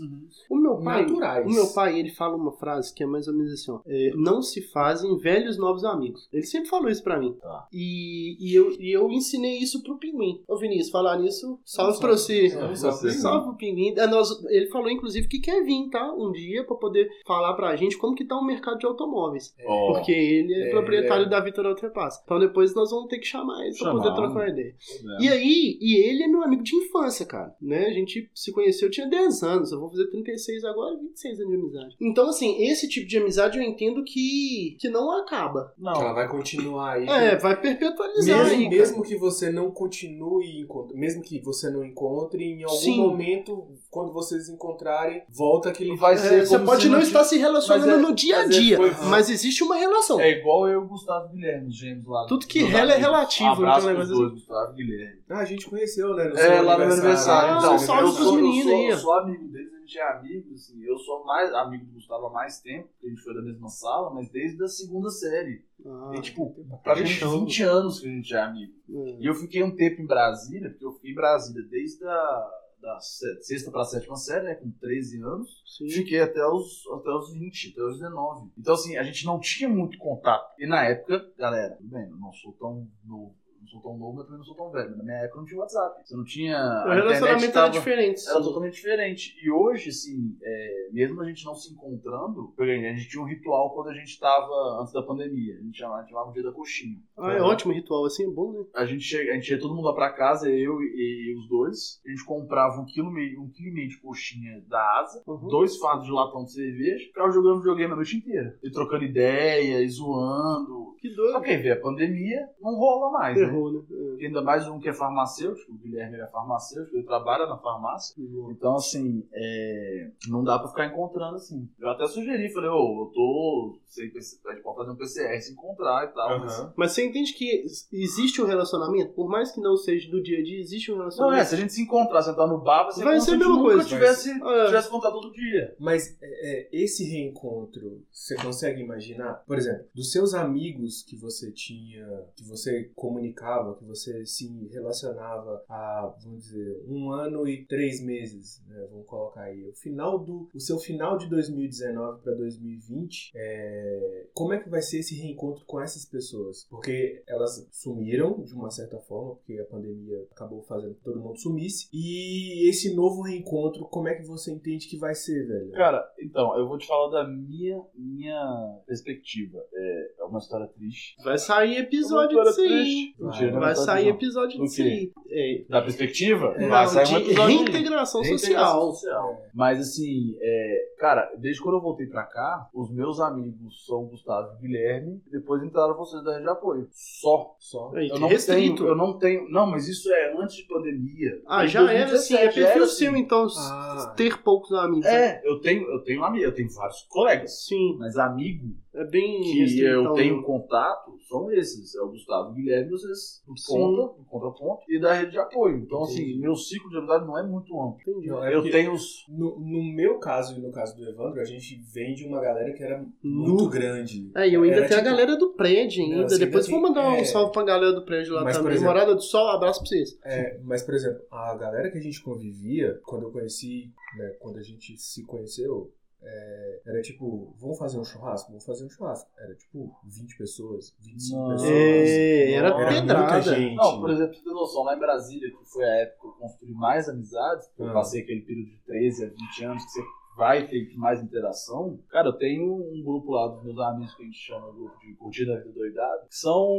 O meu pai, naturais. o meu pai, ele fala uma frase que é mais ou menos assim, ó, é, não se fazem velhos novos amigos. Ele sempre falou isso pra mim. Tá. E, e, eu, e eu ensinei isso pro Pinguim. Ô Vinícius, falar nisso, salve Salve. pra você. Salve, Pinguim. É, nós- ele falou, inclusive, que quer vir, tá? Um dia pra poder falar pra gente como que tá o mercado de automóveis. Ó, Porque ele é, É, proprietário ele é. da Vitor Ultrapass. Então depois nós vamos ter que chamar ele pra Chamar, poder trocar né? uma ideia. né? E aí, e ele é meu amigo de infância, cara. Né? A gente se conheceu, eu tinha 10 anos. Eu vou fazer 36 agora, 26 anos de amizade. Então, assim, esse tipo de amizade eu entendo que, que não acaba. Que ela Não, vai continuar aí. É, vai perpetualizar Mesmo, aí, mesmo que você não continue, mesmo que você não encontre, em algum Sim. momento, quando vocês encontrarem, volta aquele. vai É, ser você como pode se não estar se relacionando é- no dia a mas é- dia, foi- mas existe uma relação. É igual eu e o Gustavo Guilherme, os gêmeos lá. Tudo que rela é relativo, Um abraço então é um dois, Gustavo e Guilherme. Ah, a gente conheceu, né? No É, seu lá no meu aniversário. Ah, então, um salve eu pros sou, eu meninos sou- aí. Eu sou amigo deles, a gente é amigo, assim. Eu sou mais amigo do Gustavo há mais tempo, porque a gente foi da mesma sala, mas desde a segunda série. Ah, Tem, tipo, praticamente show. 20 anos que a gente é amigo. é. E eu fiquei um tempo em Brasília, porque eu fiquei em Brasília desde a da se- sexta pra sétima série, né, com 13 anos. Sim. Fiquei até os, até os 20, até os 19. Então, assim, a gente não tinha muito contato. E na época, galera, tudo bem, eu não sou tão novo. Não sou tão novo, mas também não sou tão velho. Na minha época não tinha WhatsApp. Você não tinha. O relacionamento tava- era diferente. era totalmente diferente. E hoje, assim, é, mesmo a gente não se encontrando, a gente tinha um ritual quando a gente tava antes da pandemia. A gente chamava, a gente chamava o dia da coxinha. Ah, é ótimo ritual, assim é bom, né? A gente, chega, a gente ia todo mundo lá pra casa, eu e, e os dois. A gente comprava um quilo, e meio, um quilo e meio de coxinha da asa, Uhum. dois fardos de latão de cerveja, ficava jogando videogame a noite inteira. E trocando ideia, e zoando. Que Só doido. que aí veio a pandemia, não rola mais, né? Né? É. Ainda mais um que é farmacêutico, o Guilherme é farmacêutico, ele trabalha na farmácia. Então, assim, é, não dá pra ficar encontrando assim. Eu até sugeri, falei, ô, eu tô. Sei, PC a gente pode fazer um PCR se encontrar e tal. mas- Aham. Mas você entende que existe um relacionamento, por mais que não seja do dia a dia, existe um Não, é, relacionamento. se a gente se encontrar, sentar no bar, ser Vai ser se a mesma coisa. tivesse, É. tivesse contato todo dia. Mas é, é, esse reencontro, você consegue imaginar? Por exemplo, dos seus amigos que você tinha, que você comunicava, que você se relacionava há, vamos dizer, um ano e três meses, né? Vamos colocar aí. O final do. O seu final de 2019 para 2020, é, como é que vai ser esse reencontro com essas pessoas? Porque elas sumiram de uma certa forma, porque a pandemia acabou fazendo que todo mundo sumisse. E esse novo reencontro, como é que você entende que vai ser, velho? Cara, então, eu vou te falar da minha, minha perspectiva. É, é uma história triste. Vai sair episódio Uma disso aí. Triste. Mentira, não é Vai uma história sair episódio aí. É, Da perspectiva? É, vai não, sair um de episódio aí. reintegração Reintegração social. social. Mas assim, é, cara, desde quando eu voltei pra cá, os meus amigos são Gustavo e Guilherme, e depois entraram vocês da rede de apoio. Só. Só. Aí, Eu não restrito. tenho, eu não tenho. Não, mas isso é antes de pandemia. Ah, já era assim. É 2017 perfil seu, assim. então, Ah. ter poucos amigos. É, eu tenho, eu tenho amigo, eu tenho vários colegas. Sim, Mas amigo é bem que eu tenho né? contato são esses. É o Gustavo Guilherme, vocês em ponta, em contraponto, e da rede de apoio. Então, assim, Entendi. meu ciclo de amizade não é muito amplo. Entendi. Não, é eu tenho os. No, no meu caso e no caso do Evandro, a gente vem de uma galera que era muito grande. É, e eu ainda Era tenho tipo- a galera do prédio ainda. Não, assim, Depois ainda vou mandar tem- um é. salve pra galera do prédio lá Mas, também. exemplo- Morada do Sol, abraço pra vocês. É, mas, por exemplo, a galera que a gente convivia, quando eu conheci, né, quando a gente se conheceu, é, era tipo, vamos fazer um churrasco? Vamos fazer um churrasco. Era tipo 20 pessoas, 25 Não. pessoas. É, era Era pedrada. muita gente. Não, por exemplo, você ter noção, lá em Brasília, que foi a época que eu construí mais amizades, eu Ah. passei aquele período de 13 a 20 anos que você vai ter mais interação. Cara, eu tenho um grupo lá dos meus amigos que a gente chama grupo de curtida da vida doidada, que são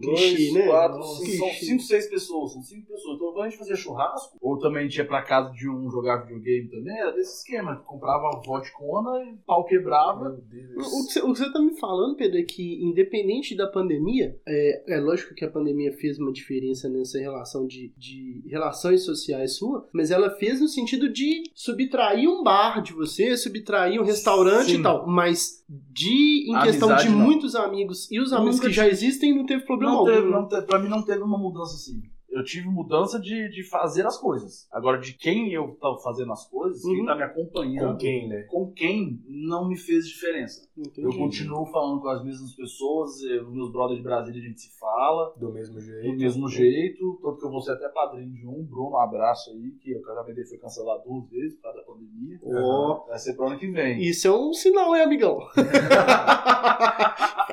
dois, clichê, né? quatro, cinco, são cinco, seis pessoas, são cinco pessoas. Então quando a gente fazia churrasco, ou também a gente ia pra casa de um jogar videogame também, era desse esquema, comprava vodkona e pau quebrava. Meu Deus. O que, você, o que você tá me falando, Pedro, é que independente da pandemia, é, é lógico que a pandemia fez uma diferença nessa relação de, de relações sociais sua, mas ela fez no sentido de subtrair um bar de você, subtrair um restaurante Sim. e tal, mas de em A questão de não. muitos amigos e os amigos Nunca que já existem não teve problema Não algum. teve, não teve, pra mim não teve uma mudança assim. Eu tive mudança de, de fazer as coisas. Agora, de quem eu tava fazendo as coisas, Uhum. quem tá me acompanhando, Com quem, né? com quem não me fez diferença. Entendi. Eu continuo falando com as mesmas pessoas, eh, os meus brothers de Brasília a gente se fala Do mesmo do jeito. mesmo jeito, tanto que eu vou ser até padrinho de um, Bruno, um abraço aí, que o casamento dele foi cancelado duas vezes por causa da pandemia. Ó, Vai ser pro ano que vem. Isso é um sinal, hein, amigão?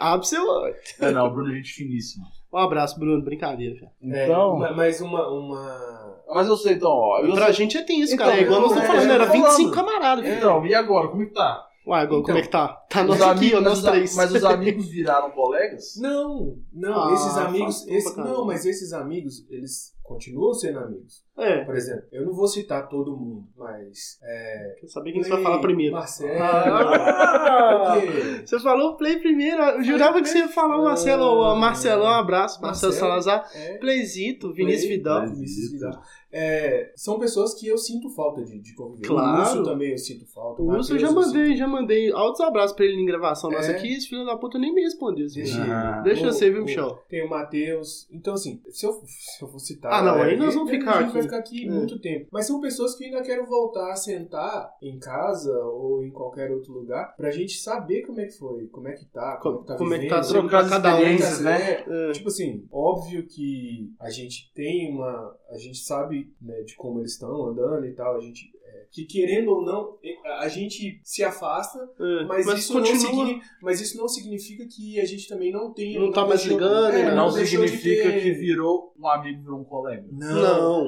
Olho. É, não, o Bruno é gente finíssima. Um abraço, Bruno. Brincadeira, cara. É, Então, ma- mas uma, uma. mas eu sei, então, ó. Eu Pra sei- gente é tenso, Então, cara. É igual nós estamos é, falando, era tô falando. 25 camaradas. filho. Então, e agora, como é que tá? Ué, agora Então, como é que tá? Tá Os nós aqui, ó, nós três. Mas os amigos viraram colegas? Não, não, Ah, esses amigos. esse- não, mas esses amigos, eles continuam sendo amigos. É, Por exemplo, eu não vou citar todo mundo, mas. É, quer saber quem você vai falar primeiro. Marcelo. Ah! Você falou o Play primeiro, eu jurava que você ia falar o Marcelo, o Marcelão, um abraço, Marcelo Marcelo. Salazar, É, Playzito, Vinícius Play, Vidal. Vinícius Vidal. É, são pessoas que eu sinto falta de, de conviver. Claro. O Urso também eu sinto falta. O Wilson eu já eu mandei, sinto- já mandei altos abraços pra ele em gravação nossa É. aqui, esse filho da puta nem me respondeu. menino. Ah. Deixa o- você, viu, o- Michel? Tem o Matheus. Então, assim, se eu, se eu for citar. Ah, não, é, aí nós vamos a ficar aqui. Ficar aqui É. muito tempo. Mas são pessoas que ainda quero voltar a sentar em casa ou em qualquer outro lugar pra gente saber como é que foi, como é que tá, como, é que tá Como é que tá vivendo. pra cada um. experiências, né? É, É. Tipo assim, óbvio que a gente tem uma. A gente sabe né, de como eles estão andando e tal. A gente. Que querendo ou não, a gente se afasta, É, mas, isso não continua. significa, mas isso não significa que a gente também não tenha. Não tá mais ligando, é, né? Não de significa ter- que virou um amigo, virou um colega. Não.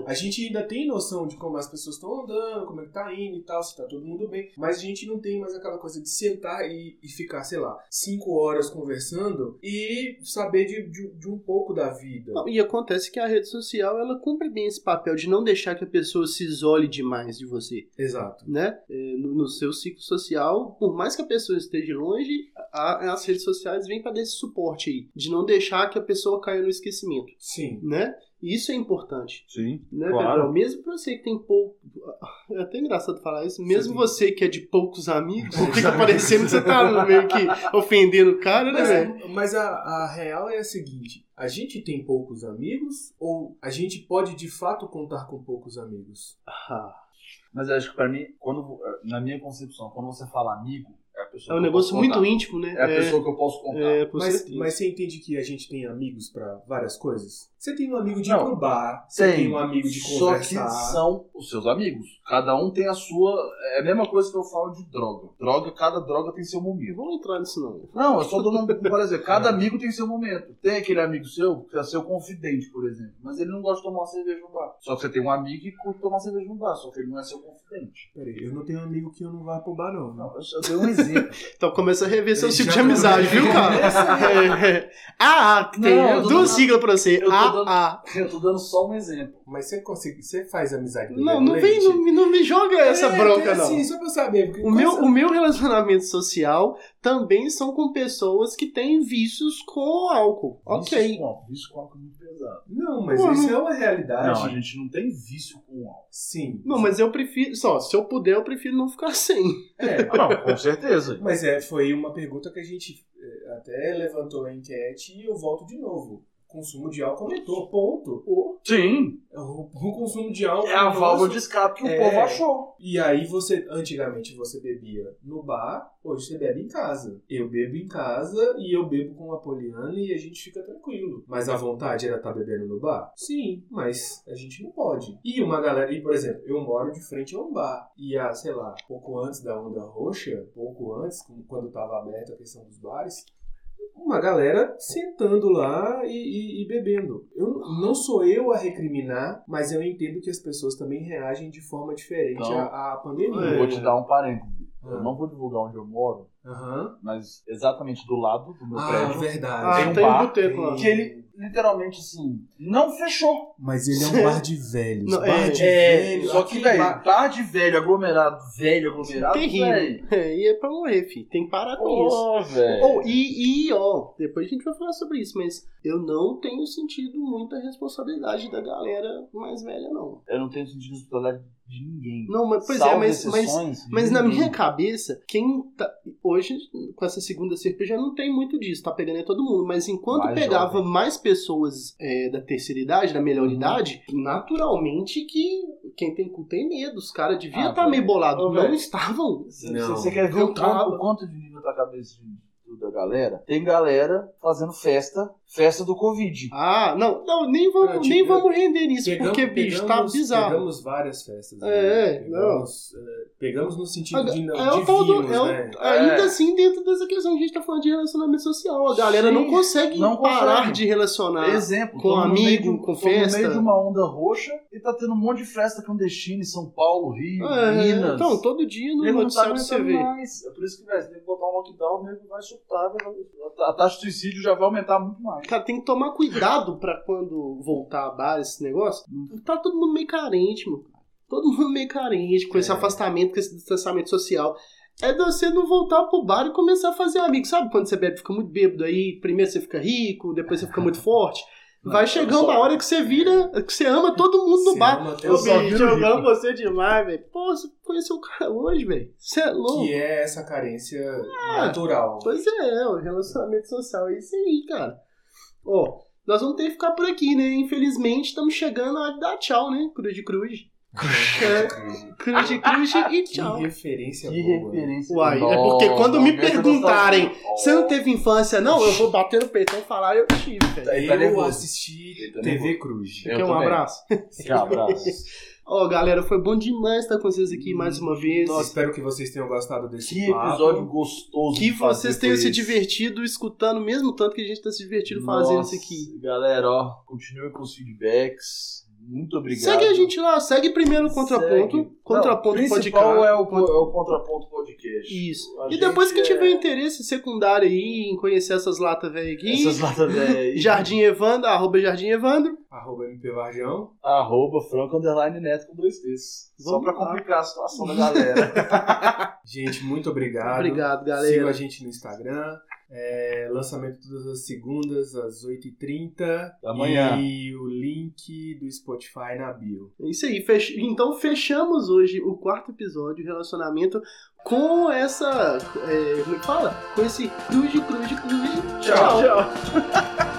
Não. A gente ainda tem noção de como as pessoas estão andando, como é que tá indo e tal, se tá todo mundo bem. Mas a gente não tem mais aquela coisa de sentar e, e ficar, sei lá, cinco horas conversando e saber de, de, de um pouco da vida. Não, E acontece que a rede social ela cumpre bem esse papel de não deixar que a pessoa se isole demais de você, Exato. né? É, No, no seu ciclo social, por mais que a pessoa esteja longe, a- as redes sociais vêm para dar esse suporte aí, de não deixar que a pessoa caia no esquecimento, Sim. né? E isso é importante, Sim. né, Claro. Pedrão? Mesmo pra você que tem pouco. É até engraçado falar isso. Mesmo Sim. você que é de poucos amigos, fica parecendo que você tá meio que ofendendo o cara, né, velho? Mas, mas a, a real é a seguinte: a gente tem poucos amigos ou a gente pode de fato contar com poucos amigos? Ah, Mas eu acho que pra mim, quando, na minha concepção, quando você fala amigo, pessoa é um eu negócio muito íntimo, né? É a pessoa que eu posso contar. é, Mas, mas você entende que a gente tem amigos pra várias coisas? Você tem um amigo de ir Não. pro bar, você tem um amigo de Só que conversar. são os seus amigos. Cada um tem a sua. É a mesma coisa que eu falo de droga. Droga, cada droga tem seu Não momento. vamos entrar nisso, não. Não, eu só dou um. Por exemplo, cada amigo tem seu momento. Tem aquele amigo seu, que é seu confidente, por exemplo. Mas ele não gosta de tomar uma cerveja no bar. Só que você tem um amigo que curte tomar cerveja no bar, só que ele não é seu confidente. Peraí, eu não tenho um amigo que eu não vá pro bar, não. Não, eu só dei um exemplo. Então começa a rever seu ciclo de amizade, viu, cara? É, é. Ah, ah, tem Não, duas siglas pra você. eu tô Ah, dando- ah. Eu tô dando só um exemplo. Mas você consegue. Você faz amizade com Não, não vem, não, me- não me joga essa É, bronca, é não. Assim, só pra eu saber. O meu, o meu relacionamento social também são com pessoas que têm vícios com álcool. Ok. Vício com álcool. Vício com álcool é muito pesado. Não, mas Pô, isso não- é uma realidade. Não, a gente não tem vício com álcool. Sim. Não, mas eu prefiro. Só, se eu puder, eu prefiro não ficar sem. É, Ah, não, com certeza. mas é, foi uma pergunta que a gente é, até levantou a enquete e eu volto de novo. O consumo de álcool aumentou, ponto. Ô, Sim. O, o consumo de álcool. É a válvula de escape que é, o povo achou. E aí você, antigamente você bebia no bar, hoje você bebe em casa. Eu bebo em casa e eu bebo com a Poliana e a gente fica tranquilo. Mas a vontade era estar tá bebendo no bar? Sim, mas a gente não pode. E uma galera, e por exemplo, eu moro de frente a um bar. E a, sei lá, pouco antes da onda roxa, pouco antes, quando estava aberta a questão dos bares, uma galera sentando lá e, e, e, bebendo. Eu, não sou eu a recriminar, mas eu entendo que as pessoas também reagem de forma diferente então, à, à pandemia. Eu vou te dar um parênteses. Eu ah. não vou divulgar onde eu moro, uhum. mas exatamente do lado do meu ah, prédio. verdade. Ah, tem um tem bar um boteco lá. que ele literalmente assim não fechou. Mas ele é um bar de velhos. Não, bar é, de é, velhos. Só que, velho, bar... bar de velho, aglomerado, velho, aglomerado. Terrível. É, e é pra morrer, filho. Tem que parar com Pô, isso. velho. Oh, e, e, ó, depois a gente vai falar sobre isso, mas eu não tenho sentido muita responsabilidade da galera mais velha, não. Eu não tenho sentido responsabilidade de ninguém. Não, mas pois é, mas, mas, mas na minha cabeça, quem tá. Hoje, com essa segunda já não tem muito disso, tá pegando é todo mundo. Mas enquanto Mais pegava jovem. mais pessoas é, da terceira idade, da melhor Uhum. idade, naturalmente que quem tem cu tem medo. Os caras deviam Ah, estar meio velho. bolados. Ô, Não velho. estavam. Você Não. você quer ver Não o quanto, o quanto de nível da cabeça de- da galera? Tem galera fazendo festa, festa do Covid. Ah, não, não nem vamos, nem vamos render nisso, Pegamos- porque, bicho, tá bizarro. Pegamos várias festas. né? É, pegamos, é, pegamos no sentido de, não, É o tal do- vírus, é né? Ainda É. assim, dentro dessa questão, a gente tá falando de relacionamento social. A galera Sim, não consegue não parar consegue. de relacionar. Exemplo, com amigo, meio de- com festa. no meio de uma onda roxa e tá tendo um monte de festa clandestina em São Paulo, Rio, É, Minas. então, todo dia não tá noticiário você vê. mais. É por isso que, velho, tem que botar um lockdown, o nego vai chutar, vai- a taxa de suicídio já vai aumentar muito mais. Cara, tem que tomar cuidado pra quando voltar a bar esse negócio. Tá todo mundo meio carente, mano. Todo mundo meio carente, com esse É. afastamento, com esse distanciamento social. É você não voltar pro bar e começar a fazer amigos. Sabe quando você bebe, fica muito bêbado aí, primeiro você fica rico, depois você fica muito forte. Vai chegar eu uma hora que você vira, que você ama todo mundo no Você bar. ama o só bicho, eu amo você demais, velho. Pô, você conheceu o cara hoje, velho. Você é louco. Que é essa carência natural. Pois é, o relacionamento social é isso aí, cara. Ó, nós vamos ter que ficar por aqui, né? Infelizmente, estamos chegando a hora de dar tchau, né? Cruz de cruz. É, cruz de cruz e Que tchau. referência Que boa. referência. Uai, é Nossa, porque quando me perguntarem. Você não teve infância, não? Eu vou bater no peitão e falar, eu tive, velho. Tá Eu nervoso. assisti Ele tá TV Cruz. Eu Quer um abraço? Que abraço. Ó, galera, foi bom demais estar com vocês aqui mais uma vez. Nossa, espero que vocês tenham gostado desse Que papo. episódio gostoso. Que vocês tenham se divertido escutando, mesmo tanto que a gente tá se divertindo fazendo Nossa, isso aqui. Galera, ó, continue com os feedbacks. Muito obrigado. Segue a gente lá, segue primeiro o Contraponto. Segue. Contraponto Não, o Podcast. principal é o, é o Contraponto Podcast. Isso. A E depois que é- tiver interesse secundário aí em conhecer essas latas velhas aqui, Essas latas velhas. Jardim Evandro, arroba Jardim Evandro. Arroba MP Varjão. Arroba Franco Underline Neto com dois T's. Só pra lá. complicar a situação da galera. Gente, muito obrigado. Obrigado, Siga galera. a gente no Instagram. É, lançamento todas as segundas, às 8h30. Da manhã. E o link do Spotify na bio. É isso aí. Fech... Então fechamos hoje o quarto episódio, relacionamento, com essa. É, como é que fala? Com esse cruz de cruz de cruz. tchau. tchau.